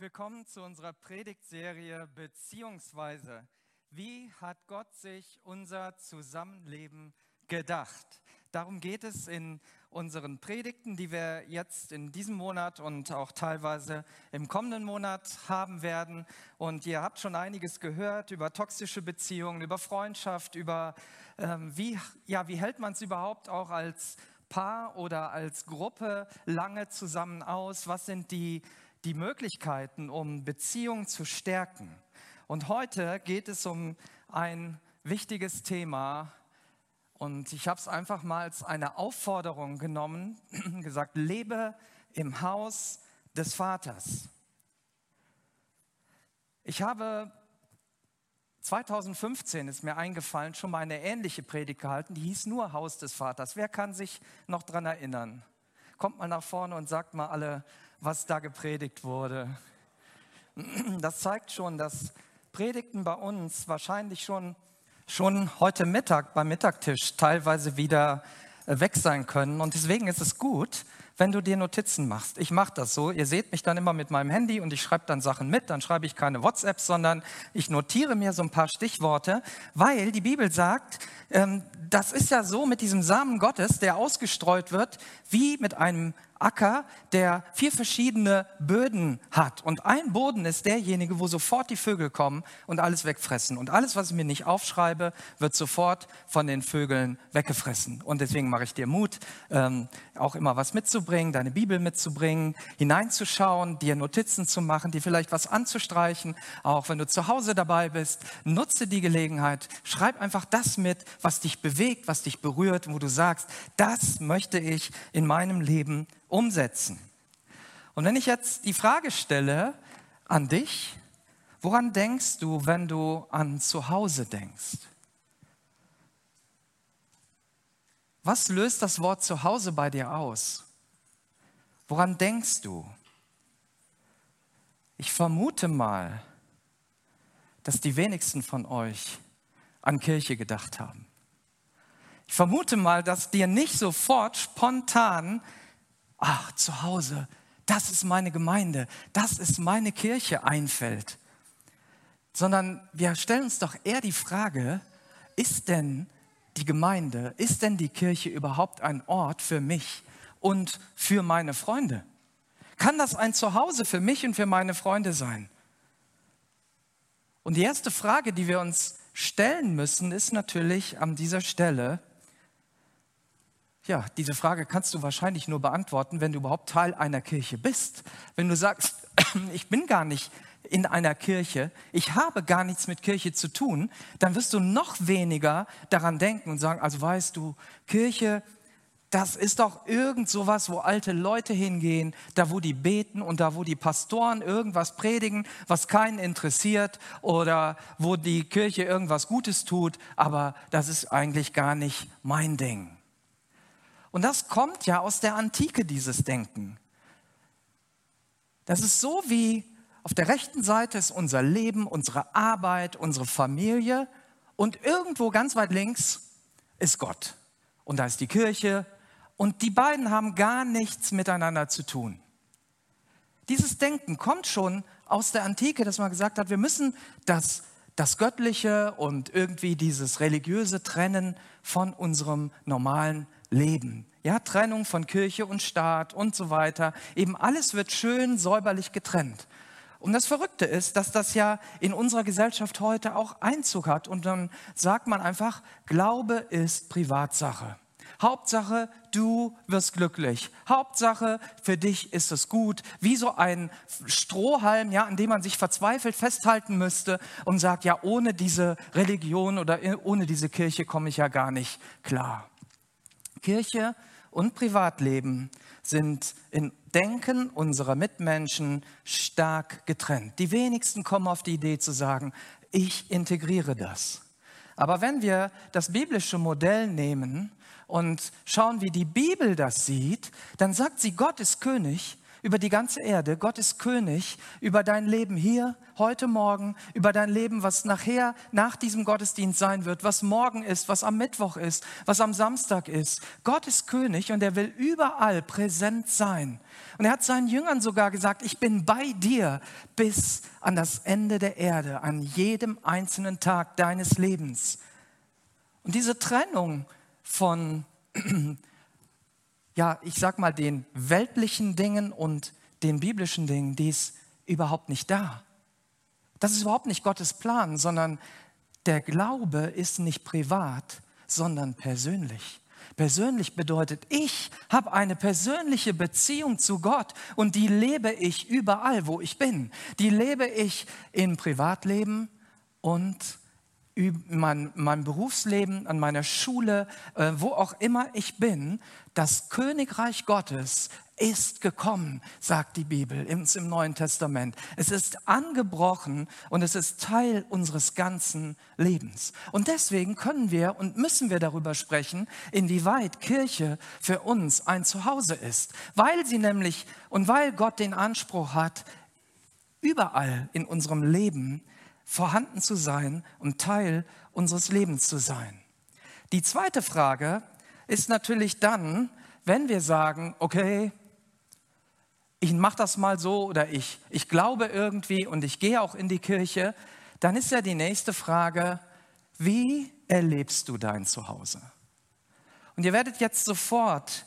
willkommen zu unserer Predigtserie Beziehungsweise. Wie hat Gott sich unser Zusammenleben gedacht? Darum geht es in unseren Predigten, die wir jetzt in diesem Monat und auch teilweise im kommenden Monat haben werden. Und ihr habt schon einiges gehört über toxische Beziehungen, über Freundschaft, über ähm, wie, ja, wie hält man es überhaupt auch als Paar oder als Gruppe lange zusammen aus? Was sind die die Möglichkeiten, um Beziehungen zu stärken. Und heute geht es um ein wichtiges Thema. Und ich habe es einfach mal als eine Aufforderung genommen, gesagt, lebe im Haus des Vaters. Ich habe 2015 ist mir eingefallen, schon mal eine ähnliche Predigt gehalten, die hieß nur Haus des Vaters. Wer kann sich noch daran erinnern? Kommt mal nach vorne und sagt mal alle was da gepredigt wurde. Das zeigt schon, dass Predigten bei uns wahrscheinlich schon, schon heute Mittag beim Mittagtisch teilweise wieder äh, weg sein können. Und deswegen ist es gut, wenn du dir Notizen machst. Ich mache das so. Ihr seht mich dann immer mit meinem Handy und ich schreibe dann Sachen mit. Dann schreibe ich keine WhatsApp, sondern ich notiere mir so ein paar Stichworte, weil die Bibel sagt, ähm, das ist ja so mit diesem Samen Gottes, der ausgestreut wird, wie mit einem Acker, der vier verschiedene Böden hat. Und ein Boden ist derjenige, wo sofort die Vögel kommen und alles wegfressen. Und alles, was ich mir nicht aufschreibe, wird sofort von den Vögeln weggefressen. Und deswegen mache ich dir Mut, ähm, auch immer was mitzubringen, deine Bibel mitzubringen, hineinzuschauen, dir Notizen zu machen, dir vielleicht was anzustreichen. Auch wenn du zu Hause dabei bist, nutze die Gelegenheit, schreib einfach das mit, was dich bewegt, was dich berührt, wo du sagst, das möchte ich in meinem Leben umsetzen. Und wenn ich jetzt die Frage stelle an dich, woran denkst du, wenn du an Zuhause denkst? Was löst das Wort Zuhause bei dir aus? Woran denkst du? Ich vermute mal, dass die wenigsten von euch an Kirche gedacht haben. Ich vermute mal, dass dir nicht sofort spontan ach, zu Hause, das ist meine Gemeinde, das ist meine Kirche einfällt. Sondern wir stellen uns doch eher die Frage, ist denn die Gemeinde, ist denn die Kirche überhaupt ein Ort für mich und für meine Freunde? Kann das ein Zuhause für mich und für meine Freunde sein? Und die erste Frage, die wir uns stellen müssen, ist natürlich an dieser Stelle, ja, diese Frage kannst du wahrscheinlich nur beantworten, wenn du überhaupt Teil einer Kirche bist. Wenn du sagst, ich bin gar nicht in einer Kirche, ich habe gar nichts mit Kirche zu tun, dann wirst du noch weniger daran denken und sagen, also weißt du, Kirche, das ist doch irgend sowas, wo alte Leute hingehen, da wo die beten und da wo die Pastoren irgendwas predigen, was keinen interessiert oder wo die Kirche irgendwas Gutes tut, aber das ist eigentlich gar nicht mein Ding. Und das kommt ja aus der Antike, dieses Denken. Das ist so wie auf der rechten Seite ist unser Leben, unsere Arbeit, unsere Familie und irgendwo ganz weit links ist Gott. Und da ist die Kirche und die beiden haben gar nichts miteinander zu tun. Dieses Denken kommt schon aus der Antike, dass man gesagt hat, wir müssen das, das Göttliche und irgendwie dieses Religiöse trennen von unserem normalen Leben. Ja, Trennung von Kirche und Staat und so weiter. Eben alles wird schön säuberlich getrennt. Und das Verrückte ist, dass das ja in unserer Gesellschaft heute auch Einzug hat. Und dann sagt man einfach, Glaube ist Privatsache. Hauptsache, du wirst glücklich. Hauptsache, für dich ist es gut. Wie so ein Strohhalm, ja, an dem man sich verzweifelt festhalten müsste und sagt, ja, ohne diese Religion oder ohne diese Kirche komme ich ja gar nicht klar. Kirche und Privatleben sind im Denken unserer Mitmenschen stark getrennt. Die wenigsten kommen auf die Idee zu sagen, ich integriere das. Aber wenn wir das biblische Modell nehmen und schauen, wie die Bibel das sieht, dann sagt sie, Gott ist König über die ganze Erde. Gott ist König über dein Leben hier, heute Morgen, über dein Leben, was nachher, nach diesem Gottesdienst sein wird, was morgen ist, was am Mittwoch ist, was am Samstag ist. Gott ist König und er will überall präsent sein. Und er hat seinen Jüngern sogar gesagt, ich bin bei dir bis an das Ende der Erde, an jedem einzelnen Tag deines Lebens. Und diese Trennung von ja, ich sag mal, den weltlichen Dingen und den biblischen Dingen, die ist überhaupt nicht da. Das ist überhaupt nicht Gottes Plan, sondern der Glaube ist nicht privat, sondern persönlich. Persönlich bedeutet, ich habe eine persönliche Beziehung zu Gott und die lebe ich überall, wo ich bin. Die lebe ich im Privatleben und mein, meinem Berufsleben, an meiner Schule, äh, wo auch immer ich bin, das Königreich Gottes ist gekommen, sagt die Bibel im, im Neuen Testament. Es ist angebrochen und es ist Teil unseres ganzen Lebens. Und deswegen können wir und müssen wir darüber sprechen, inwieweit Kirche für uns ein Zuhause ist. Weil sie nämlich und weil Gott den Anspruch hat, überall in unserem Leben vorhanden zu sein und Teil unseres Lebens zu sein. Die zweite Frage ist natürlich dann, wenn wir sagen, okay, ich mache das mal so oder ich, ich glaube irgendwie und ich gehe auch in die Kirche, dann ist ja die nächste Frage, wie erlebst du dein Zuhause? Und ihr werdet jetzt sofort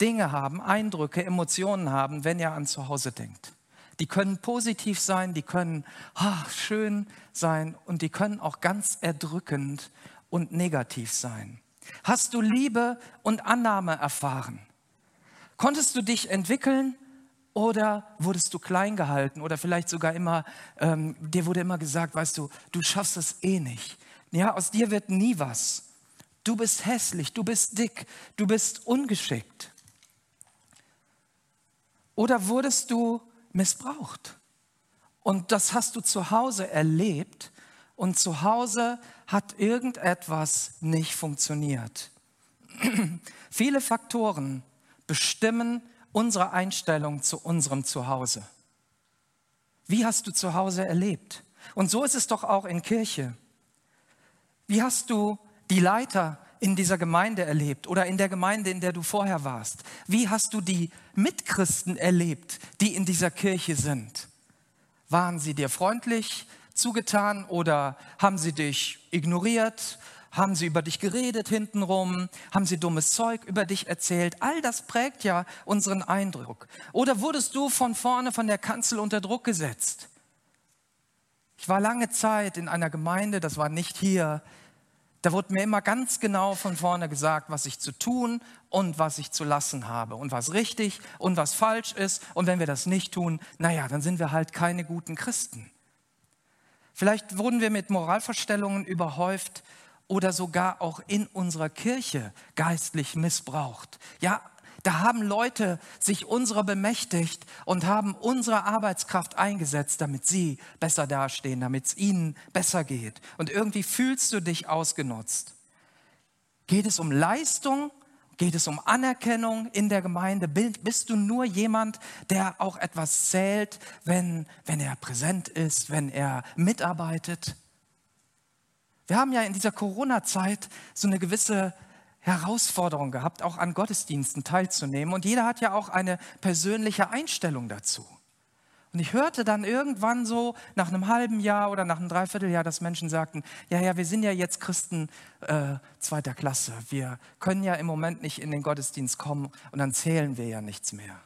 Dinge haben, Eindrücke, Emotionen haben, wenn ihr an Zuhause denkt. Die können positiv sein, die können ach, schön sein und die können auch ganz erdrückend und negativ sein. Hast du Liebe und Annahme erfahren? Konntest du dich entwickeln oder wurdest du klein gehalten oder vielleicht sogar immer, ähm, dir wurde immer gesagt, weißt du, du schaffst es eh nicht. Ja, aus dir wird nie was. Du bist hässlich, du bist dick, du bist ungeschickt. Oder wurdest du missbraucht. Und das hast du zu Hause erlebt und zu Hause hat irgendetwas nicht funktioniert. Viele Faktoren bestimmen unsere Einstellung zu unserem Zuhause. Wie hast du zu Hause erlebt? Und so ist es doch auch in Kirche. Wie hast du die Leiter in dieser Gemeinde erlebt oder in der Gemeinde, in der du vorher warst? Wie hast du die Mitchristen erlebt, die in dieser Kirche sind? Waren sie dir freundlich zugetan oder haben sie dich ignoriert? Haben sie über dich geredet hintenrum? Haben sie dummes Zeug über dich erzählt? All das prägt ja unseren Eindruck. Oder wurdest du von vorne von der Kanzel unter Druck gesetzt? Ich war lange Zeit in einer Gemeinde, das war nicht hier, da wurde mir immer ganz genau von vorne gesagt, was ich zu tun und was ich zu lassen habe und was richtig und was falsch ist. Und wenn wir das nicht tun, naja, dann sind wir halt keine guten Christen. Vielleicht wurden wir mit Moralvorstellungen überhäuft oder sogar auch in unserer Kirche geistlich missbraucht. Ja, da haben Leute sich unserer bemächtigt und haben unsere Arbeitskraft eingesetzt, damit sie besser dastehen, damit es ihnen besser geht. Und irgendwie fühlst du dich ausgenutzt. Geht es um Leistung? Geht es um Anerkennung in der Gemeinde? Bist du nur jemand, der auch etwas zählt, wenn, wenn er präsent ist, wenn er mitarbeitet? Wir haben ja in dieser Corona-Zeit so eine gewisse Herausforderung gehabt, auch an Gottesdiensten teilzunehmen. Und jeder hat ja auch eine persönliche Einstellung dazu. Und ich hörte dann irgendwann so nach einem halben Jahr oder nach einem Dreivierteljahr, dass Menschen sagten, ja, ja, wir sind ja jetzt Christen äh, zweiter Klasse. Wir können ja im Moment nicht in den Gottesdienst kommen und dann zählen wir ja nichts mehr.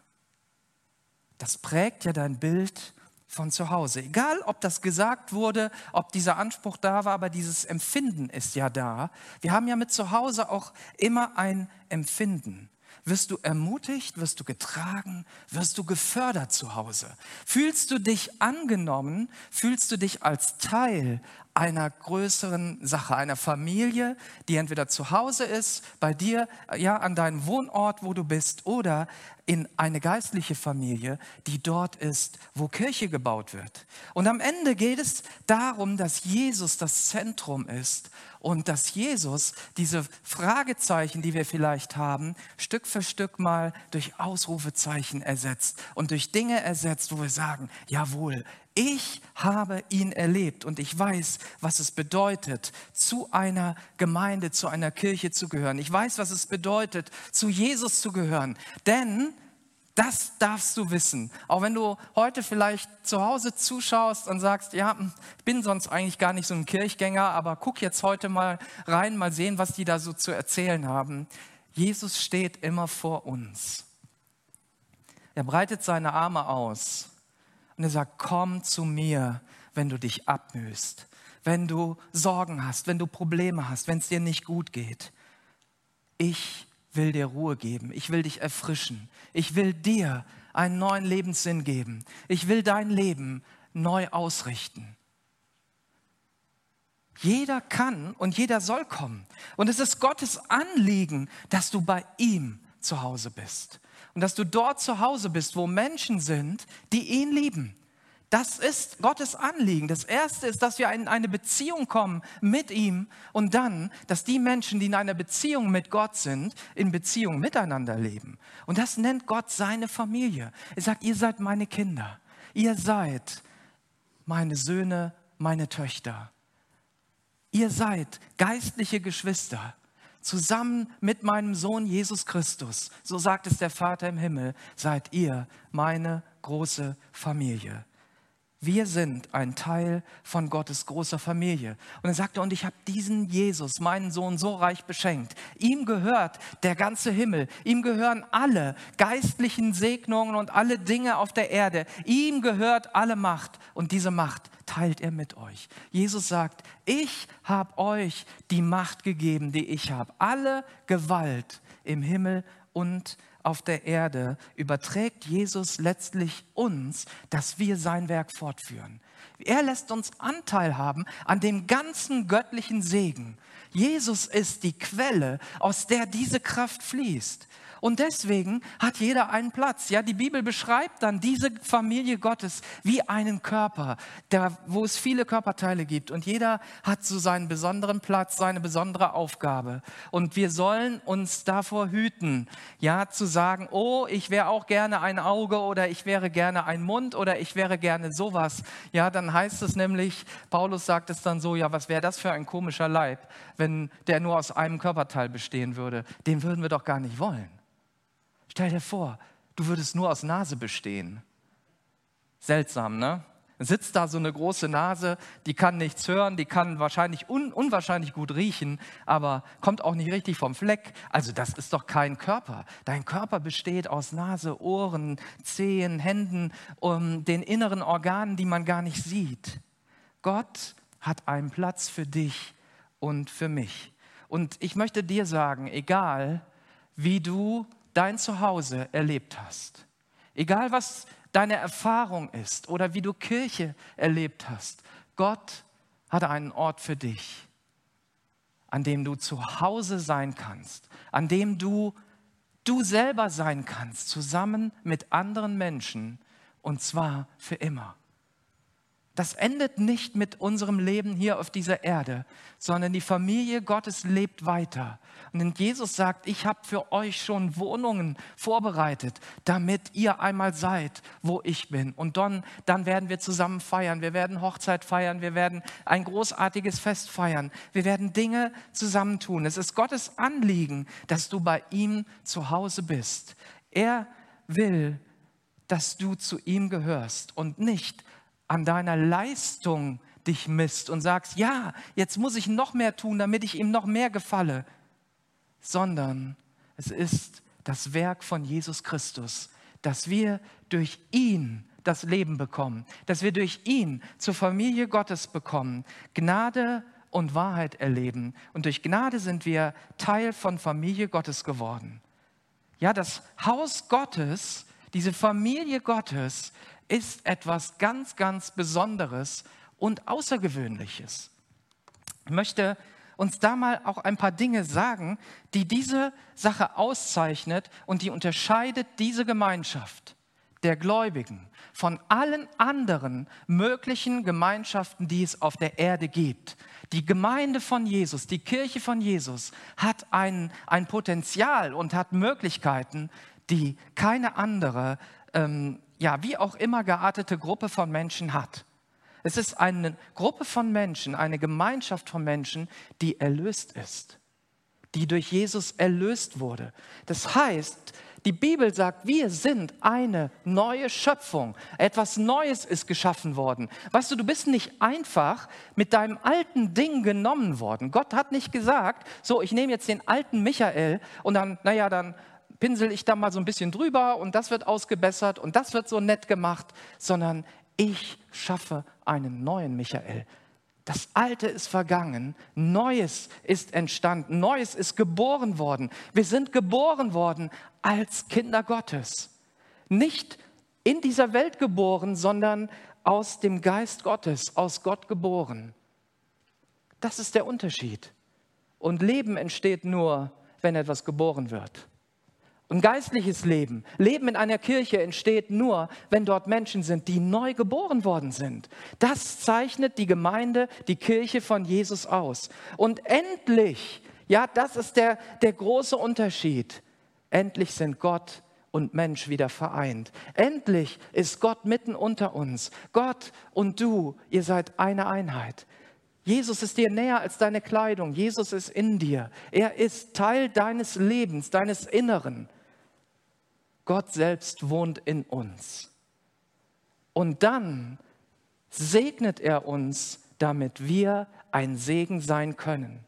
Das prägt ja dein Bild von zu Hause. Egal, ob das gesagt wurde, ob dieser Anspruch da war, aber dieses Empfinden ist ja da. Wir haben ja mit zu Hause auch immer ein Empfinden. Wirst du ermutigt, wirst du getragen, wirst du gefördert zu Hause? Fühlst du dich angenommen? Fühlst du dich als Teil einer größeren Sache, einer Familie, die entweder zu Hause ist, bei dir, ja, an deinem Wohnort, wo du bist, oder in eine geistliche Familie, die dort ist, wo Kirche gebaut wird. Und am Ende geht es darum, dass Jesus das Zentrum ist und dass Jesus diese Fragezeichen, die wir vielleicht haben, Stück für Stück mal durch Ausrufezeichen ersetzt und durch Dinge ersetzt, wo wir sagen, jawohl, ich habe ihn erlebt und ich weiß, was es bedeutet, zu einer Gemeinde, zu einer Kirche zu gehören. Ich weiß, was es bedeutet, zu Jesus zu gehören. Denn das darfst du wissen. Auch wenn du heute vielleicht zu Hause zuschaust und sagst, ja, ich bin sonst eigentlich gar nicht so ein Kirchgänger, aber guck jetzt heute mal rein, mal sehen, was die da so zu erzählen haben. Jesus steht immer vor uns. Er breitet seine Arme aus und er sagt, komm zu mir, wenn du dich abmühst, wenn du Sorgen hast, wenn du Probleme hast, wenn es dir nicht gut geht. Ich will dir Ruhe geben. Ich will dich erfrischen. Ich will dir einen neuen Lebenssinn geben. Ich will dein Leben neu ausrichten. Jeder kann und jeder soll kommen. Und es ist Gottes Anliegen, dass du bei ihm zu Hause bist und dass du dort zu Hause bist, wo Menschen sind, die ihn lieben. Das ist Gottes Anliegen. Das Erste ist, dass wir in eine Beziehung kommen mit ihm und dann, dass die Menschen, die in einer Beziehung mit Gott sind, in Beziehung miteinander leben. Und das nennt Gott seine Familie. Er sagt, ihr seid meine Kinder. Ihr seid meine Söhne, meine Töchter. Ihr seid geistliche Geschwister zusammen mit meinem Sohn Jesus Christus, so sagt es der Vater im Himmel, seid ihr meine große Familie. Wir sind ein Teil von Gottes großer Familie. Und er sagte, und ich habe diesen Jesus, meinen Sohn, so reich beschenkt. Ihm gehört der ganze Himmel. Ihm gehören alle geistlichen Segnungen und alle Dinge auf der Erde. Ihm gehört alle Macht. Und diese Macht teilt er mit euch. Jesus sagt, ich habe euch die Macht gegeben, die ich habe. Alle Gewalt im Himmel und auf der Erde überträgt Jesus letztlich uns, dass wir sein Werk fortführen. Er lässt uns Anteil haben an dem ganzen göttlichen Segen. Jesus ist die Quelle, aus der diese Kraft fließt. Und deswegen hat jeder einen Platz. Ja, die Bibel beschreibt dann diese Familie Gottes wie einen Körper, der, wo es viele Körperteile gibt. Und jeder hat so seinen besonderen Platz, seine besondere Aufgabe. Und wir sollen uns davor hüten, ja, zu sagen, oh, ich wäre auch gerne ein Auge oder ich wäre gerne ein Mund oder ich wäre gerne sowas. Ja, dann heißt es nämlich, Paulus sagt es dann so, ja, was wäre das für ein komischer Leib, wenn der nur aus einem Körperteil bestehen würde? Den würden wir doch gar nicht wollen. Stell dir vor, du würdest nur aus Nase bestehen. Seltsam, ne? Sitzt da so eine große Nase, die kann nichts hören, die kann wahrscheinlich un unwahrscheinlich gut riechen, aber kommt auch nicht richtig vom Fleck. Also das ist doch kein Körper. Dein Körper besteht aus Nase, Ohren, Zehen, Händen, um den inneren Organen, die man gar nicht sieht. Gott hat einen Platz für dich und für mich. Und ich möchte dir sagen, egal wie du dein Zuhause erlebt hast. Egal was deine Erfahrung ist oder wie du Kirche erlebt hast, Gott hat einen Ort für dich, an dem du zu Hause sein kannst, an dem du du selber sein kannst, zusammen mit anderen Menschen und zwar für immer. Das endet nicht mit unserem Leben hier auf dieser Erde, sondern die Familie Gottes lebt weiter. Und Jesus sagt, ich habe für euch schon Wohnungen vorbereitet, damit ihr einmal seid, wo ich bin. Und dann, dann werden wir zusammen feiern. Wir werden Hochzeit feiern. Wir werden ein großartiges Fest feiern. Wir werden Dinge zusammentun. Es ist Gottes Anliegen, dass du bei ihm zu Hause bist. Er will, dass du zu ihm gehörst und nicht an deiner Leistung dich misst und sagst, ja, jetzt muss ich noch mehr tun, damit ich ihm noch mehr gefalle, sondern es ist das Werk von Jesus Christus, dass wir durch ihn das Leben bekommen, dass wir durch ihn zur Familie Gottes bekommen, Gnade und Wahrheit erleben. Und durch Gnade sind wir Teil von Familie Gottes geworden. Ja, das Haus Gottes, diese Familie Gottes ist etwas ganz, ganz Besonderes und Außergewöhnliches. Ich möchte uns da mal auch ein paar Dinge sagen, die diese Sache auszeichnet und die unterscheidet diese Gemeinschaft der Gläubigen von allen anderen möglichen Gemeinschaften, die es auf der Erde gibt. Die Gemeinde von Jesus, die Kirche von Jesus hat ein, ein Potenzial und hat Möglichkeiten, die keine andere, ähm, ja, wie auch immer geartete Gruppe von Menschen hat. Es ist eine Gruppe von Menschen, eine Gemeinschaft von Menschen, die erlöst ist, die durch Jesus erlöst wurde. Das heißt, die Bibel sagt, wir sind eine neue Schöpfung. Etwas Neues ist geschaffen worden. Weißt du, du bist nicht einfach mit deinem alten Ding genommen worden. Gott hat nicht gesagt, so, ich nehme jetzt den alten Michael und dann, naja, dann pinsel ich da mal so ein bisschen drüber und das wird ausgebessert und das wird so nett gemacht, sondern ich schaffe einen neuen Michael. Das Alte ist vergangen, Neues ist entstanden, Neues ist geboren worden. Wir sind geboren worden als Kinder Gottes. Nicht in dieser Welt geboren, sondern aus dem Geist Gottes, aus Gott geboren. Das ist der Unterschied. Und Leben entsteht nur, wenn etwas geboren wird. Und geistliches Leben, Leben in einer Kirche entsteht nur, wenn dort Menschen sind, die neu geboren worden sind. Das zeichnet die Gemeinde, die Kirche von Jesus aus. Und endlich, ja, das ist der, der große Unterschied. Endlich sind Gott und Mensch wieder vereint. Endlich ist Gott mitten unter uns. Gott und du, ihr seid eine Einheit. Jesus ist dir näher als deine Kleidung. Jesus ist in dir. Er ist Teil deines Lebens, deines Inneren. Gott selbst wohnt in uns. Und dann segnet er uns, damit wir ein Segen sein können.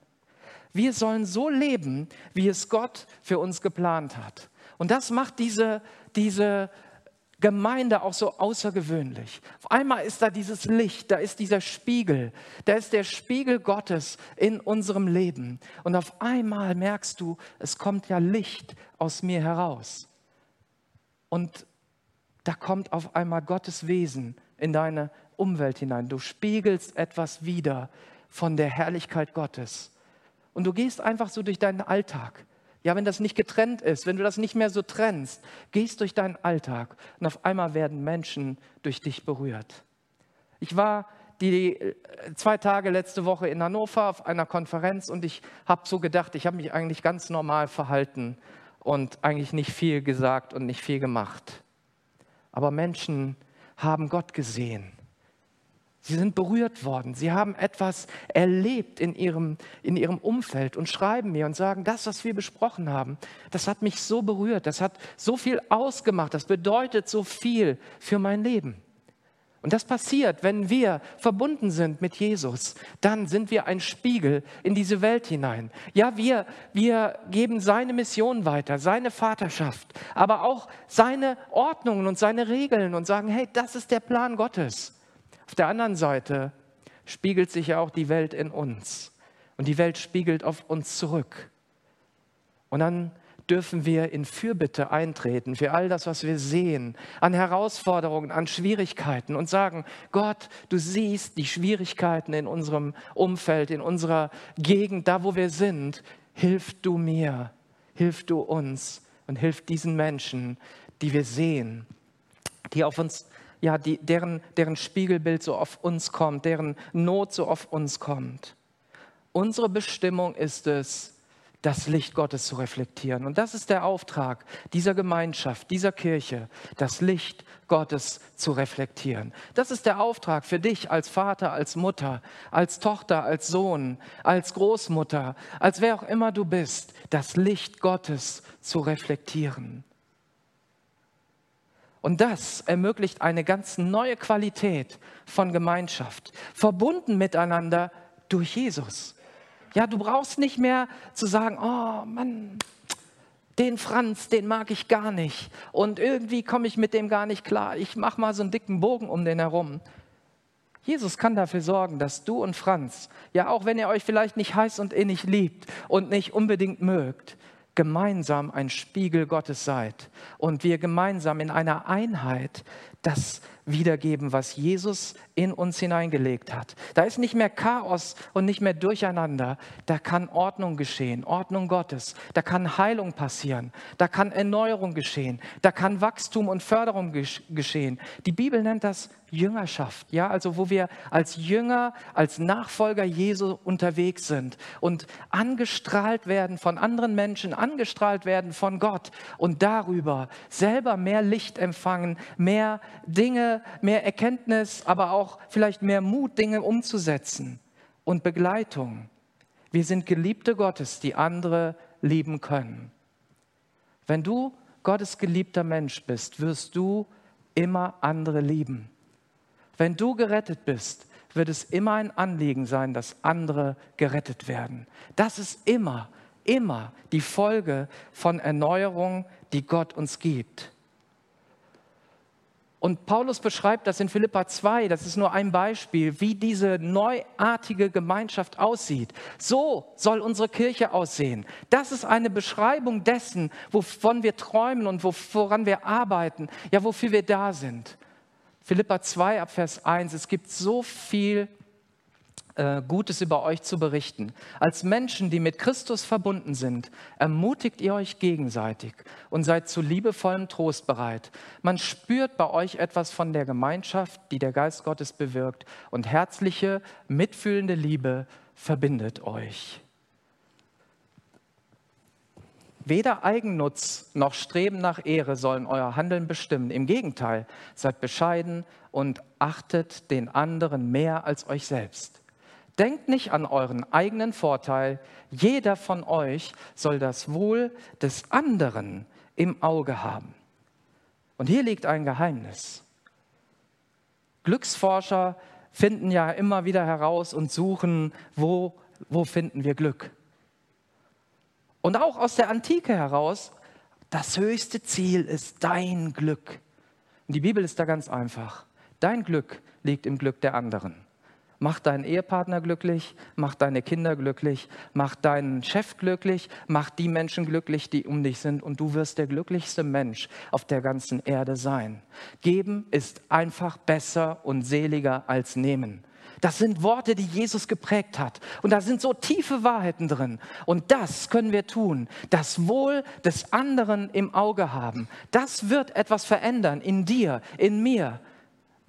Wir sollen so leben, wie es Gott für uns geplant hat. Und das macht diese, diese Gemeinde auch so außergewöhnlich. Auf einmal ist da dieses Licht, da ist dieser Spiegel, da ist der Spiegel Gottes in unserem Leben. Und auf einmal merkst du, es kommt ja Licht aus mir heraus. Und da kommt auf einmal Gottes Wesen in deine Umwelt hinein. Du spiegelst etwas wieder von der Herrlichkeit Gottes. Und du gehst einfach so durch deinen Alltag. Ja, wenn das nicht getrennt ist, wenn du das nicht mehr so trennst, gehst durch deinen Alltag und auf einmal werden Menschen durch dich berührt. Ich war die äh, zwei Tage letzte Woche in Hannover auf einer Konferenz und ich habe so gedacht, ich habe mich eigentlich ganz normal verhalten und eigentlich nicht viel gesagt und nicht viel gemacht. Aber Menschen haben Gott gesehen. Sie sind berührt worden. Sie haben etwas erlebt in ihrem, in ihrem Umfeld und schreiben mir und sagen, das, was wir besprochen haben, das hat mich so berührt, das hat so viel ausgemacht, das bedeutet so viel für mein Leben. Und das passiert, wenn wir verbunden sind mit Jesus. Dann sind wir ein Spiegel in diese Welt hinein. Ja, wir, wir geben seine Mission weiter, seine Vaterschaft, aber auch seine Ordnungen und seine Regeln und sagen, hey, das ist der Plan Gottes. Auf der anderen Seite spiegelt sich ja auch die Welt in uns. Und die Welt spiegelt auf uns zurück. Und dann dürfen wir in Fürbitte eintreten für all das, was wir sehen, an Herausforderungen, an Schwierigkeiten und sagen, Gott, du siehst die Schwierigkeiten in unserem Umfeld, in unserer Gegend, da wo wir sind. Hilf du mir, hilf du uns und hilf diesen Menschen, die wir sehen, die auf uns, ja, die, deren, deren Spiegelbild so auf uns kommt, deren Not so auf uns kommt. Unsere Bestimmung ist es, das Licht Gottes zu reflektieren. Und das ist der Auftrag dieser Gemeinschaft, dieser Kirche, das Licht Gottes zu reflektieren. Das ist der Auftrag für dich als Vater, als Mutter, als Tochter, als Sohn, als Großmutter, als wer auch immer du bist, das Licht Gottes zu reflektieren. Und das ermöglicht eine ganz neue Qualität von Gemeinschaft, verbunden miteinander durch Jesus. Ja, du brauchst nicht mehr zu sagen, oh Mann, den Franz, den mag ich gar nicht. Und irgendwie komme ich mit dem gar nicht klar. Ich mache mal so einen dicken Bogen um den herum. Jesus kann dafür sorgen, dass du und Franz, ja auch wenn ihr euch vielleicht nicht heiß und innig liebt und nicht unbedingt mögt, gemeinsam ein Spiegel Gottes seid und wir gemeinsam in einer Einheit das wiedergeben, was Jesus in uns hineingelegt hat. Da ist nicht mehr Chaos und nicht mehr Durcheinander. Da kann Ordnung geschehen, Ordnung Gottes. Da kann Heilung passieren. Da kann Erneuerung geschehen. Da kann Wachstum und Förderung geschehen. Die Bibel nennt das Jüngerschaft, ja, also wo wir als Jünger, als Nachfolger Jesu unterwegs sind und angestrahlt werden von anderen Menschen, angestrahlt werden von Gott und darüber selber mehr Licht empfangen, mehr Dinge, mehr Erkenntnis, aber auch vielleicht mehr Mut, Dinge umzusetzen und Begleitung. Wir sind Geliebte Gottes, die andere lieben können. Wenn du Gottes geliebter Mensch bist, wirst du immer andere lieben. Wenn du gerettet bist, wird es immer ein Anliegen sein, dass andere gerettet werden. Das ist immer, immer die Folge von Erneuerung, die Gott uns gibt. Und Paulus beschreibt das in Philippa 2, das ist nur ein Beispiel, wie diese neuartige Gemeinschaft aussieht. So soll unsere Kirche aussehen. Das ist eine Beschreibung dessen, wovon wir träumen und woran wir arbeiten, ja, wofür wir da sind. Philippa 2 ab Vers 1, es gibt so viel äh, Gutes über euch zu berichten. Als Menschen, die mit Christus verbunden sind, ermutigt ihr euch gegenseitig und seid zu liebevollem Trost bereit. Man spürt bei euch etwas von der Gemeinschaft, die der Geist Gottes bewirkt und herzliche, mitfühlende Liebe verbindet euch. Weder Eigennutz noch Streben nach Ehre sollen euer Handeln bestimmen. Im Gegenteil, seid bescheiden und achtet den anderen mehr als euch selbst. Denkt nicht an euren eigenen Vorteil. Jeder von euch soll das Wohl des anderen im Auge haben. Und hier liegt ein Geheimnis. Glücksforscher finden ja immer wieder heraus und suchen, wo, wo finden wir Glück. Und auch aus der Antike heraus, das höchste Ziel ist dein Glück. Und die Bibel ist da ganz einfach. Dein Glück liegt im Glück der anderen. Mach deinen Ehepartner glücklich, mach deine Kinder glücklich, mach deinen Chef glücklich, mach die Menschen glücklich, die um dich sind und du wirst der glücklichste Mensch auf der ganzen Erde sein. Geben ist einfach besser und seliger als nehmen. Das sind Worte, die Jesus geprägt hat. Und da sind so tiefe Wahrheiten drin. Und das können wir tun. Das Wohl des anderen im Auge haben. Das wird etwas verändern in dir, in mir.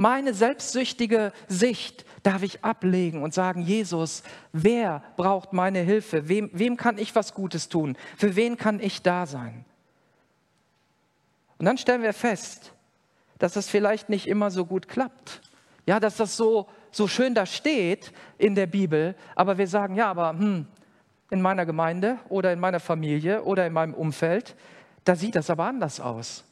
Meine selbstsüchtige Sicht darf ich ablegen und sagen, Jesus, wer braucht meine Hilfe? Wem, wem kann ich was Gutes tun? Für wen kann ich da sein? Und dann stellen wir fest, dass das vielleicht nicht immer so gut klappt. Ja, dass das so so schön da steht in der Bibel, aber wir sagen, ja, aber hm, in meiner Gemeinde oder in meiner Familie oder in meinem Umfeld, da sieht das aber anders aus.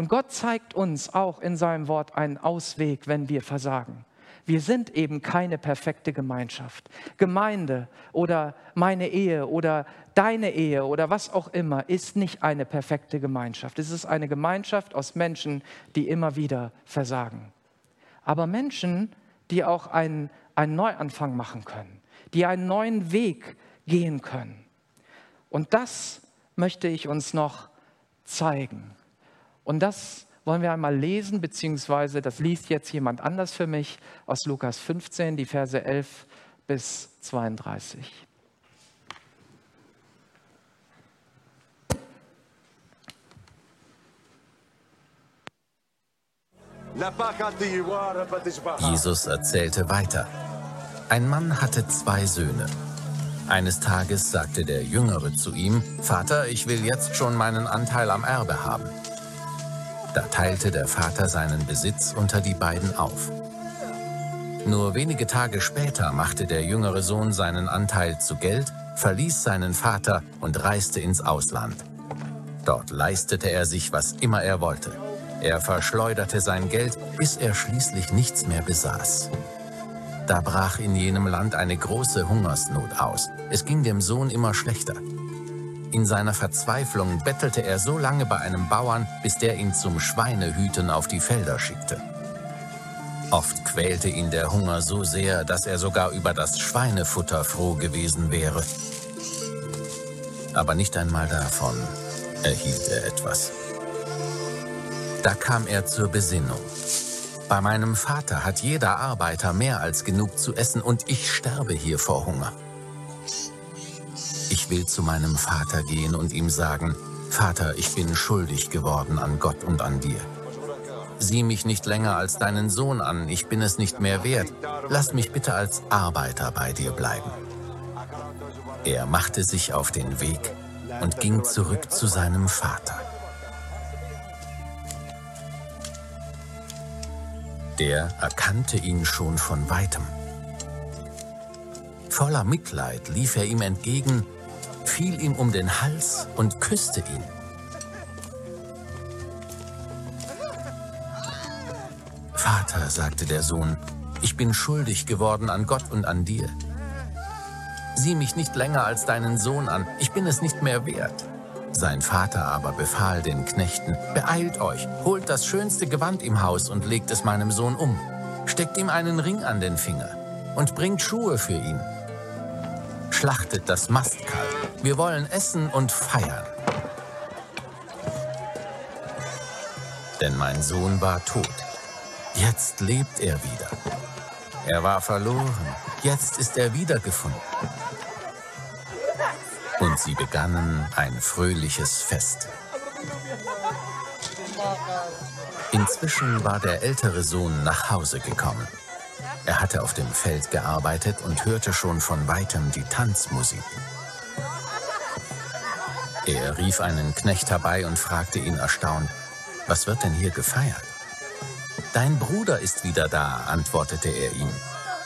Und Gott zeigt uns auch in seinem Wort einen Ausweg, wenn wir versagen. Wir sind eben keine perfekte Gemeinschaft. Gemeinde oder meine Ehe oder deine Ehe oder was auch immer ist nicht eine perfekte Gemeinschaft. Es ist eine Gemeinschaft aus Menschen, die immer wieder versagen aber Menschen, die auch einen, einen Neuanfang machen können, die einen neuen Weg gehen können. Und das möchte ich uns noch zeigen. Und das wollen wir einmal lesen, beziehungsweise das liest jetzt jemand anders für mich aus Lukas 15, die Verse 11 bis 32. Jesus erzählte weiter. Ein Mann hatte zwei Söhne. Eines Tages sagte der Jüngere zu ihm, Vater, ich will jetzt schon meinen Anteil am Erbe haben. Da teilte der Vater seinen Besitz unter die beiden auf. Nur wenige Tage später machte der jüngere Sohn seinen Anteil zu Geld, verließ seinen Vater und reiste ins Ausland. Dort leistete er sich, was immer er wollte. Er verschleuderte sein Geld, bis er schließlich nichts mehr besaß. Da brach in jenem Land eine große Hungersnot aus. Es ging dem Sohn immer schlechter. In seiner Verzweiflung bettelte er so lange bei einem Bauern, bis der ihn zum Schweinehüten auf die Felder schickte. Oft quälte ihn der Hunger so sehr, dass er sogar über das Schweinefutter froh gewesen wäre. Aber nicht einmal davon erhielt er etwas. Da kam er zur Besinnung. Bei meinem Vater hat jeder Arbeiter mehr als genug zu essen und ich sterbe hier vor Hunger. Ich will zu meinem Vater gehen und ihm sagen, Vater, ich bin schuldig geworden an Gott und an dir. Sieh mich nicht länger als deinen Sohn an, ich bin es nicht mehr wert. Lass mich bitte als Arbeiter bei dir bleiben. Er machte sich auf den Weg und ging zurück zu seinem Vater. Der erkannte ihn schon von weitem. Voller Mitleid lief er ihm entgegen, fiel ihm um den Hals und küsste ihn. Vater, sagte der Sohn, ich bin schuldig geworden an Gott und an dir. Sieh mich nicht länger als deinen Sohn an, ich bin es nicht mehr wert. Sein Vater aber befahl den Knechten, beeilt euch, holt das schönste Gewand im Haus und legt es meinem Sohn um. Steckt ihm einen Ring an den Finger und bringt Schuhe für ihn. Schlachtet das Mastkalb. Wir wollen essen und feiern. Denn mein Sohn war tot. Jetzt lebt er wieder. Er war verloren. Jetzt ist er wiedergefunden. Und sie begannen ein fröhliches Fest. Inzwischen war der ältere Sohn nach Hause gekommen. Er hatte auf dem Feld gearbeitet und hörte schon von weitem die Tanzmusik. Er rief einen Knecht herbei und fragte ihn erstaunt, was wird denn hier gefeiert? Dein Bruder ist wieder da, antwortete er ihm.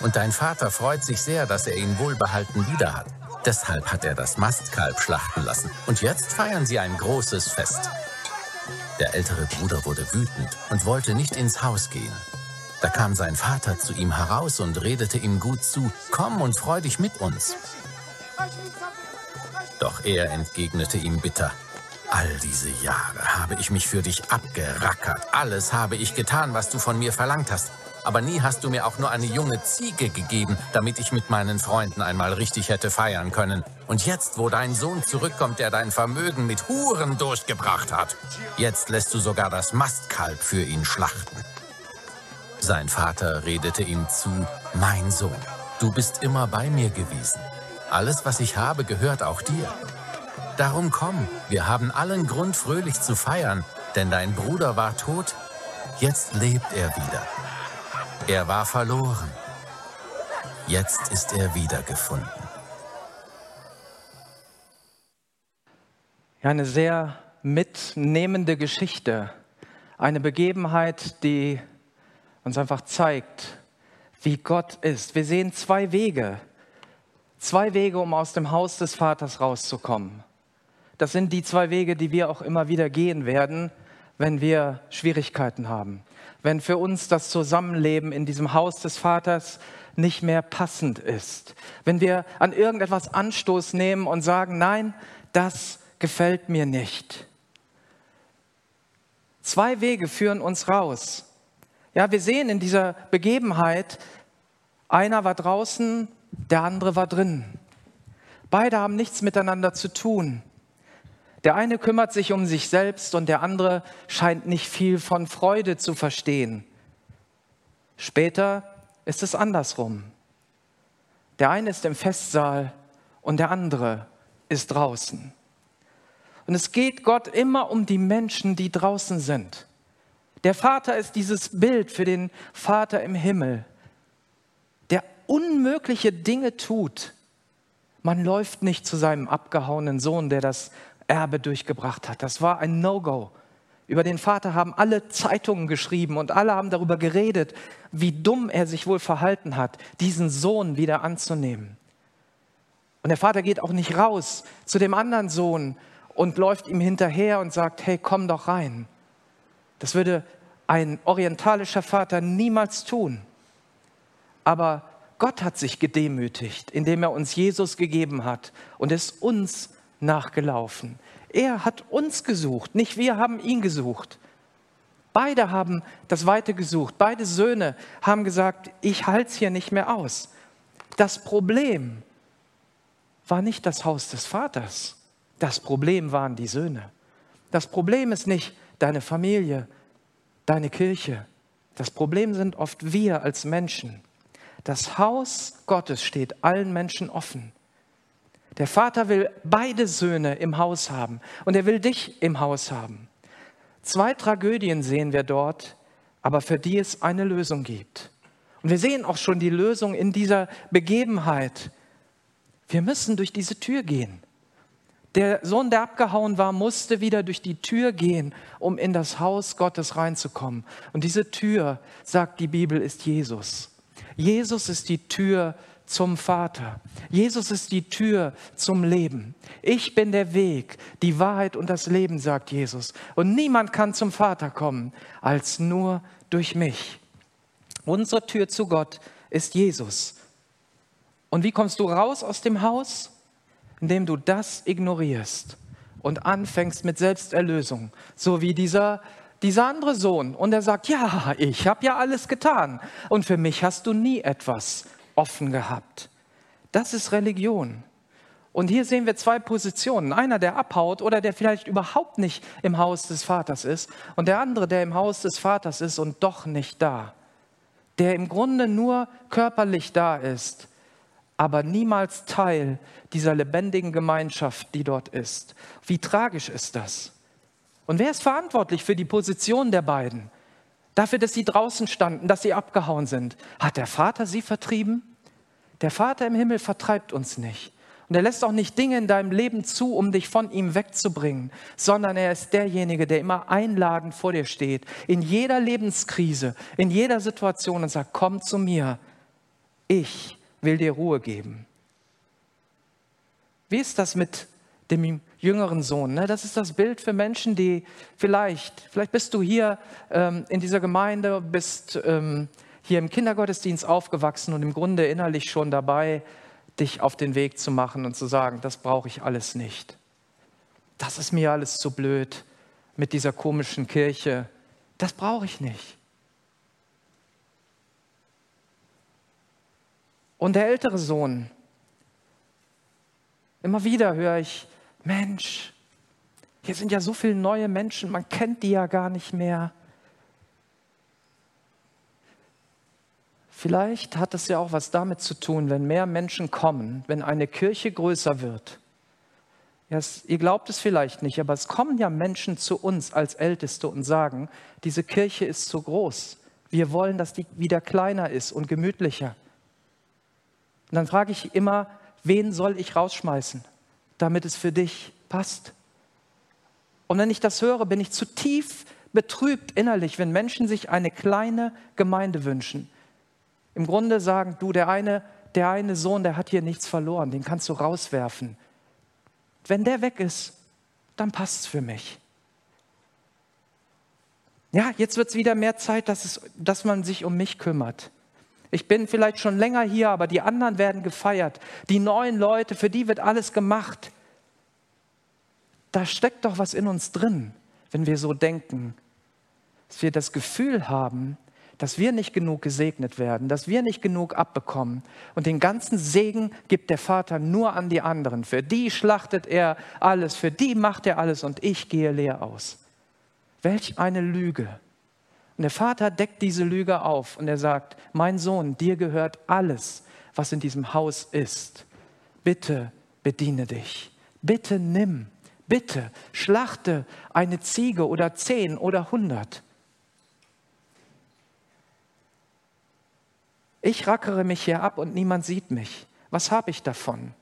Und dein Vater freut sich sehr, dass er ihn wohlbehalten wieder hat. Deshalb hat er das Mastkalb schlachten lassen. Und jetzt feiern sie ein großes Fest. Der ältere Bruder wurde wütend und wollte nicht ins Haus gehen. Da kam sein Vater zu ihm heraus und redete ihm gut zu, komm und freu dich mit uns. Doch er entgegnete ihm bitter, All diese Jahre habe ich mich für dich abgerackert. Alles habe ich getan, was du von mir verlangt hast. Aber nie hast du mir auch nur eine junge Ziege gegeben, damit ich mit meinen Freunden einmal richtig hätte feiern können. Und jetzt, wo dein Sohn zurückkommt, der dein Vermögen mit Huren durchgebracht hat, jetzt lässt du sogar das Mastkalb für ihn schlachten. Sein Vater redete ihm zu, mein Sohn, du bist immer bei mir gewesen. Alles, was ich habe, gehört auch dir. Darum komm, wir haben allen Grund, fröhlich zu feiern, denn dein Bruder war tot, jetzt lebt er wieder. Er war verloren, jetzt ist er wiedergefunden. Eine sehr mitnehmende Geschichte, eine Begebenheit, die uns einfach zeigt, wie Gott ist. Wir sehen zwei Wege, zwei Wege, um aus dem Haus des Vaters rauszukommen. Das sind die zwei Wege, die wir auch immer wieder gehen werden, wenn wir Schwierigkeiten haben. Wenn für uns das Zusammenleben in diesem Haus des Vaters nicht mehr passend ist. Wenn wir an irgendetwas Anstoß nehmen und sagen, nein, das gefällt mir nicht. Zwei Wege führen uns raus. Ja, wir sehen in dieser Begebenheit, einer war draußen, der andere war drin. Beide haben nichts miteinander zu tun. Der eine kümmert sich um sich selbst und der andere scheint nicht viel von Freude zu verstehen. Später ist es andersrum. Der eine ist im Festsaal und der andere ist draußen. Und es geht Gott immer um die Menschen, die draußen sind. Der Vater ist dieses Bild für den Vater im Himmel, unmögliche Dinge tut. Man läuft nicht zu seinem abgehauenen Sohn, der das Erbe durchgebracht hat. Das war ein No-Go. Über den Vater haben alle Zeitungen geschrieben und alle haben darüber geredet, wie dumm er sich wohl verhalten hat, diesen Sohn wieder anzunehmen. Und der Vater geht auch nicht raus zu dem anderen Sohn und läuft ihm hinterher und sagt, hey, komm doch rein. Das würde ein orientalischer Vater niemals tun. Aber Gott hat sich gedemütigt, indem er uns Jesus gegeben hat und es uns nachgelaufen. Er hat uns gesucht, nicht wir haben ihn gesucht. Beide haben das Weite gesucht. Beide Söhne haben gesagt, ich halte es hier nicht mehr aus. Das Problem war nicht das Haus des Vaters. Das Problem waren die Söhne. Das Problem ist nicht deine Familie. deine Kirche. Das Problem sind oft wir als Menschen. Das Haus Gottes steht allen Menschen offen. Der Vater will beide Söhne im Haus haben und er will dich im Haus haben. Zwei Tragödien sehen wir dort, aber für die es eine Lösung gibt. Und wir sehen auch schon die Lösung in dieser Begebenheit. Wir müssen durch diese Tür gehen. Der Sohn, der abgehauen war, musste wieder durch die Tür gehen, um in das Haus Gottes reinzukommen. Und diese Tür, sagt die Bibel, ist Jesus. Jesus ist die Tür zum Vater. Jesus ist die Tür zum Leben. Ich bin der Weg, die Wahrheit und das Leben, sagt Jesus. Und niemand kann zum Vater kommen, als nur durch mich. Unsere Tür zu Gott ist Jesus. Und wie kommst du raus aus dem Haus? indem du das ignorierst und anfängst mit Selbsterlösung, so wie dieser, dieser andere Sohn. Und er sagt, ja, ich habe ja alles getan und für mich hast du nie etwas offen gehabt. Das ist Religion. Und hier sehen wir zwei Positionen. Einer, der abhaut oder der vielleicht überhaupt nicht im Haus des Vaters ist und der andere, der im Haus des Vaters ist und doch nicht da. Der im Grunde nur körperlich da ist, aber niemals Teil dieser lebendigen Gemeinschaft, die dort ist. Wie tragisch ist das? Und wer ist verantwortlich für die Position der beiden? Dafür, dass sie draußen standen, dass sie abgehauen sind. Hat der Vater sie vertrieben? Der Vater im Himmel vertreibt uns nicht. Und er lässt auch nicht Dinge in deinem Leben zu, um dich von ihm wegzubringen, sondern er ist derjenige, der immer einladend vor dir steht, in jeder Lebenskrise, in jeder Situation und sagt, komm zu mir. Ich will dir Ruhe geben. Wie ist das mit dem jüngeren Sohn? Ne? Das ist das Bild für Menschen, die vielleicht, vielleicht bist du hier ähm, in dieser Gemeinde, bist ähm, hier im Kindergottesdienst aufgewachsen und im Grunde innerlich schon dabei, dich auf den Weg zu machen und zu sagen, das brauche ich alles nicht. Das ist mir alles zu blöd mit dieser komischen Kirche. Das brauche ich nicht. Und der ältere Sohn, immer wieder höre ich, Mensch, hier sind ja so viele neue Menschen, man kennt die ja gar nicht mehr. Vielleicht hat es ja auch was damit zu tun, wenn mehr Menschen kommen, wenn eine Kirche größer wird. Ja, es, ihr glaubt es vielleicht nicht, aber es kommen ja Menschen zu uns als Älteste und sagen, diese Kirche ist zu groß. Wir wollen, dass die wieder kleiner ist und gemütlicher. Und dann frage ich immer, wen soll ich rausschmeißen, damit es für dich passt? Und wenn ich das höre, bin ich zutiefst betrübt innerlich, wenn Menschen sich eine kleine Gemeinde wünschen. Im Grunde sagen, du, der eine, der eine Sohn, der hat hier nichts verloren, den kannst du rauswerfen. Wenn der weg ist, dann passt es für mich. Ja, jetzt wird es wieder mehr Zeit, dass, es, dass man sich um mich kümmert. Ich bin vielleicht schon länger hier, aber die anderen werden gefeiert. Die neuen Leute, für die wird alles gemacht. Da steckt doch was in uns drin, wenn wir so denken, dass wir das Gefühl haben, dass wir nicht genug gesegnet werden, dass wir nicht genug abbekommen. Und den ganzen Segen gibt der Vater nur an die anderen. Für die schlachtet er alles, für die macht er alles und ich gehe leer aus. Welch eine Lüge. Und der Vater deckt diese Lüge auf und er sagt, mein Sohn, dir gehört alles, was in diesem Haus ist. Bitte bediene dich. Bitte nimm. Bitte schlachte eine Ziege oder zehn oder hundert. Ich rackere mich hier ab und niemand sieht mich. Was habe ich davon?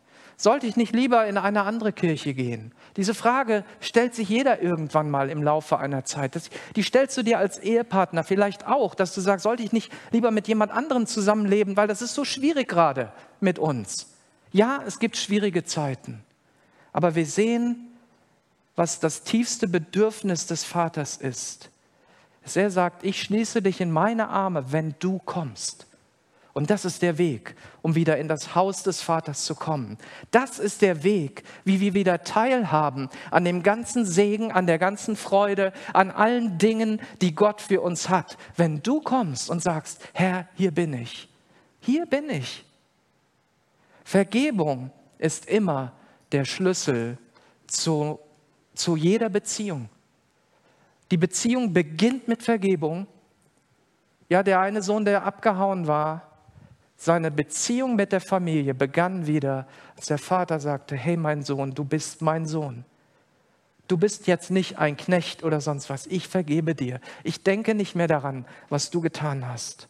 Sollte ich nicht lieber in eine andere Kirche gehen? Diese Frage stellt sich jeder irgendwann mal im Laufe einer Zeit. Das, die stellst du dir als Ehepartner vielleicht auch, dass du sagst, sollte ich nicht lieber mit jemand anderem zusammenleben, weil das ist so schwierig gerade mit uns. Ja, es gibt schwierige Zeiten, aber wir sehen, was das tiefste Bedürfnis des Vaters ist. Er sagt, ich schließe dich in meine Arme, wenn du kommst. Und das ist der Weg, um wieder in das Haus des Vaters zu kommen. Das ist der Weg, wie wir wieder teilhaben an dem ganzen Segen, an der ganzen Freude, an allen Dingen, die Gott für uns hat. Wenn du kommst und sagst, Herr, hier bin ich. Hier bin ich. Vergebung ist immer der Schlüssel zu, zu jeder Beziehung. Die Beziehung beginnt mit Vergebung. Ja, der eine Sohn, der abgehauen war, seine Beziehung mit der Familie begann wieder, als der Vater sagte, hey mein Sohn, du bist mein Sohn. Du bist jetzt nicht ein Knecht oder sonst was. Ich vergebe dir. Ich denke nicht mehr daran, was du getan hast.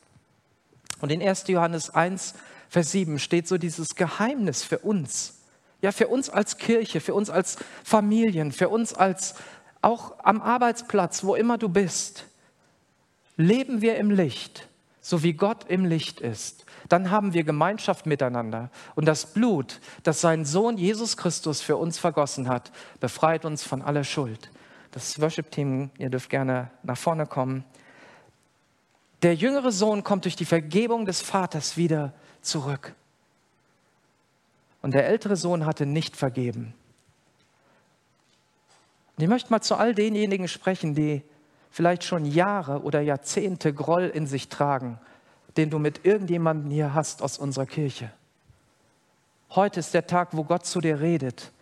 Und in 1. Johannes 1, Vers 7 steht so dieses Geheimnis für uns. Ja, für uns als Kirche, für uns als Familien, für uns als auch am Arbeitsplatz, wo immer du bist. Leben wir im Licht, so wie Gott im Licht ist dann haben wir Gemeinschaft miteinander. Und das Blut, das sein Sohn Jesus Christus für uns vergossen hat, befreit uns von aller Schuld. Das Worship-Team, ihr dürft gerne nach vorne kommen. Der jüngere Sohn kommt durch die Vergebung des Vaters wieder zurück. Und der ältere Sohn hatte nicht vergeben. Und ich möchte mal zu all denjenigen sprechen, die vielleicht schon Jahre oder Jahrzehnte Groll in sich tragen den du mit irgendjemandem hier hast aus unserer Kirche. Heute ist der Tag, wo Gott zu dir redet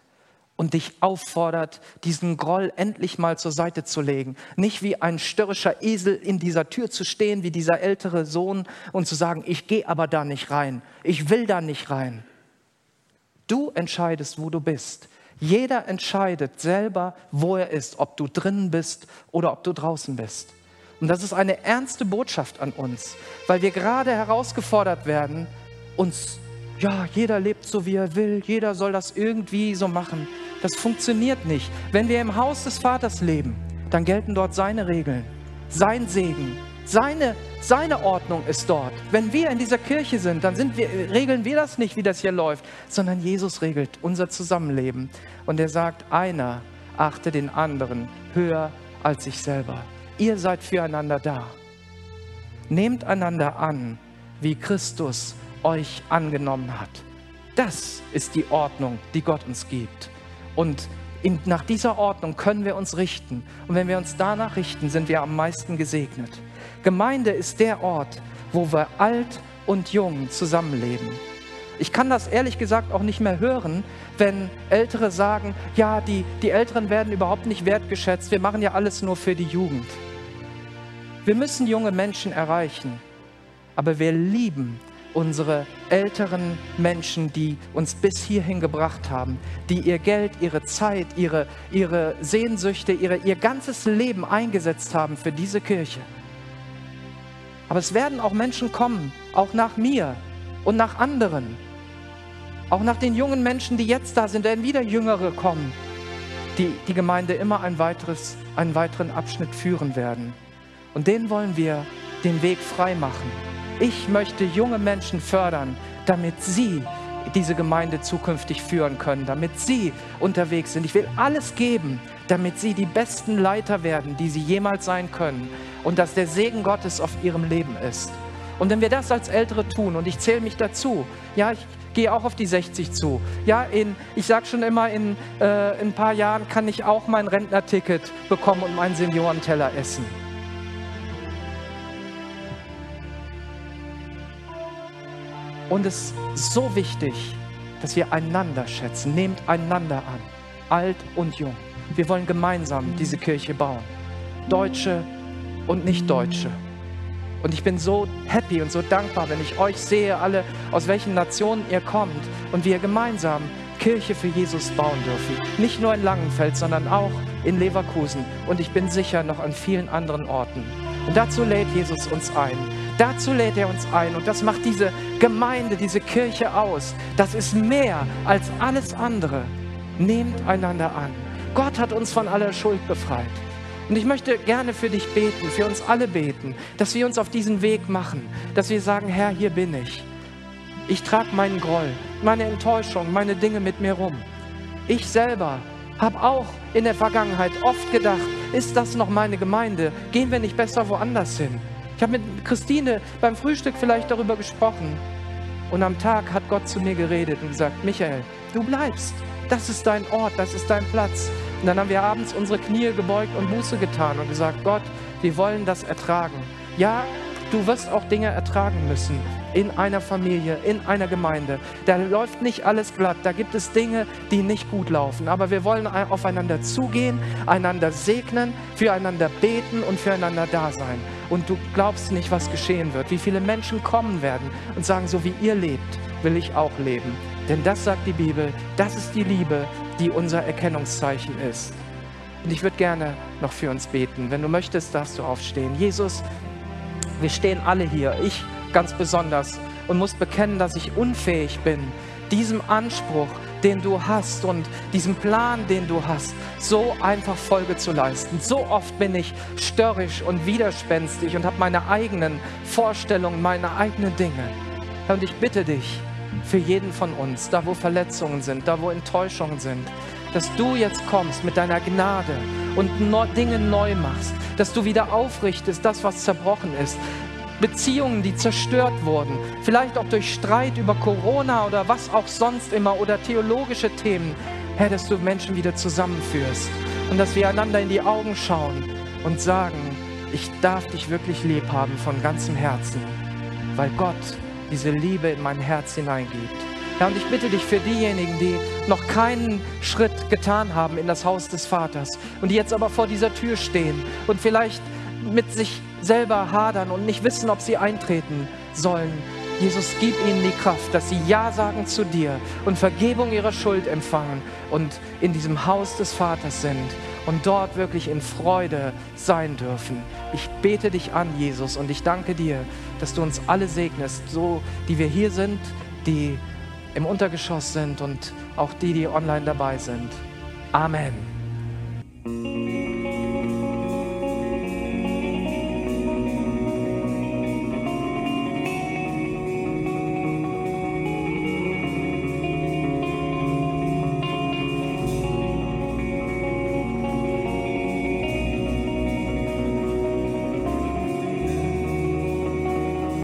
und dich auffordert, diesen Groll endlich mal zur Seite zu legen. Nicht wie ein störrischer Esel in dieser Tür zu stehen, wie dieser ältere Sohn und zu sagen, ich gehe aber da nicht rein, ich will da nicht rein. Du entscheidest, wo du bist. Jeder entscheidet selber, wo er ist, ob du drinnen bist oder ob du draußen bist. Und das ist eine ernste Botschaft an uns, weil wir gerade herausgefordert werden, uns, ja, jeder lebt so, wie er will, jeder soll das irgendwie so machen. Das funktioniert nicht. Wenn wir im Haus des Vaters leben, dann gelten dort seine Regeln, sein Segen, seine, seine Ordnung ist dort. Wenn wir in dieser Kirche sind, dann sind wir, regeln wir das nicht, wie das hier läuft, sondern Jesus regelt unser Zusammenleben. Und er sagt, einer achte den anderen höher als sich selber. Ihr seid füreinander da. Nehmt einander an, wie Christus euch angenommen hat. Das ist die Ordnung, die Gott uns gibt. Und in, nach dieser Ordnung können wir uns richten. Und wenn wir uns danach richten, sind wir am meisten gesegnet. Gemeinde ist der Ort, wo wir alt und jung zusammenleben. Ich kann das ehrlich gesagt auch nicht mehr hören, wenn Ältere sagen, ja, die, die Älteren werden überhaupt nicht wertgeschätzt, wir machen ja alles nur für die Jugend. Wir müssen junge Menschen erreichen, aber wir lieben unsere älteren Menschen, die uns bis hierhin gebracht haben, die ihr Geld, ihre Zeit, ihre, ihre Sehnsüchte, ihre, ihr ganzes Leben eingesetzt haben für diese Kirche. Aber es werden auch Menschen kommen, auch nach mir und nach anderen, auch nach den jungen Menschen, die jetzt da sind, werden wieder Jüngere kommen, die die Gemeinde immer ein weiteres, einen weiteren Abschnitt führen werden. Und denen wollen wir den Weg frei machen. Ich möchte junge Menschen fördern, damit sie diese Gemeinde zukünftig führen können, damit sie unterwegs sind. Ich will alles geben, damit sie die besten Leiter werden, die sie jemals sein können und dass der Segen Gottes auf ihrem Leben ist. Und wenn wir das als Ältere tun, und ich zähle mich dazu, ja, ich gehe auch auf die 60 zu. Ja, in, ich sage schon immer, in, äh, in ein paar Jahren kann ich auch mein Rentnerticket bekommen und meinen Seniorenteller essen. Und es ist so wichtig, dass wir einander schätzen. Nehmt einander an, alt und jung. Wir wollen gemeinsam diese Kirche bauen. Deutsche und Nicht-Deutsche. Und ich bin so happy und so dankbar, wenn ich euch sehe, alle aus welchen Nationen ihr kommt und wir gemeinsam Kirche für Jesus bauen dürfen. Nicht nur in Langenfeld, sondern auch in Leverkusen und ich bin sicher noch an vielen anderen Orten. Und dazu lädt Jesus uns ein. Dazu lädt er uns ein und das macht diese Gemeinde, diese Kirche aus. Das ist mehr als alles andere. Nehmt einander an. Gott hat uns von aller Schuld befreit. Und ich möchte gerne für dich beten, für uns alle beten, dass wir uns auf diesen Weg machen, dass wir sagen, Herr, hier bin ich. Ich trage meinen Groll, meine Enttäuschung, meine Dinge mit mir rum. Ich selber habe auch in der Vergangenheit oft gedacht, ist das noch meine Gemeinde? Gehen wir nicht besser woanders hin? Ich habe mit Christine beim Frühstück vielleicht darüber gesprochen. Und am Tag hat Gott zu mir geredet und gesagt, Michael, du bleibst. Das ist dein Ort, das ist dein Platz. Und dann haben wir abends unsere Knie gebeugt und Buße getan und gesagt, Gott, wir wollen das ertragen. Ja, du wirst auch Dinge ertragen müssen. in einer Familie, in einer Gemeinde. Da läuft nicht alles glatt, da gibt es Dinge, die nicht gut laufen. Aber wir wollen aufeinander zugehen, einander segnen, füreinander beten und füreinander da sein. Und du glaubst nicht, was geschehen wird, wie viele Menschen kommen werden und sagen, so wie ihr lebt, will ich auch leben. Denn das sagt die Bibel, das ist die Liebe, die unser Erkennungszeichen ist. Und ich würde gerne noch für uns beten. Wenn du möchtest, darfst du aufstehen. Jesus, wir stehen alle hier, ich ganz besonders, und muss bekennen, dass ich unfähig bin, diesem Anspruch, den du hast und diesem Plan, den du hast, so einfach Folge zu leisten. So oft bin ich störrisch und widerspenstig und habe meine eigenen Vorstellungen, meine eigenen Dinge. Und ich bitte dich für jeden von uns, da wo Verletzungen sind, da wo Enttäuschungen sind, dass du jetzt kommst mit deiner Gnade und Dinge neu machst, dass du wieder aufrichtest, das, was zerbrochen ist. Beziehungen, die zerstört wurden, vielleicht auch durch Streit über Corona oder was auch sonst immer oder theologische Themen, Herr, dass du Menschen wieder zusammenführst und dass wir einander in die Augen schauen und sagen, ich darf dich wirklich lieb haben von ganzem Herzen, weil Gott diese Liebe in mein Herz hineingibt. Ja, und ich bitte dich für diejenigen, die noch keinen Schritt getan haben in das Haus des Vaters und die jetzt aber vor dieser Tür stehen und vielleicht mit sich selber hadern und nicht wissen, ob sie eintreten sollen. Jesus, gib ihnen die Kraft, dass sie Ja sagen zu dir und Vergebung ihrer Schuld empfangen und in diesem Haus des Vaters sind und dort wirklich in Freude sein dürfen. Ich bete dich an, Jesus, und ich danke dir, dass du uns alle segnest, so die wir hier sind, die im Untergeschoss sind und auch die, die online dabei sind. Amen.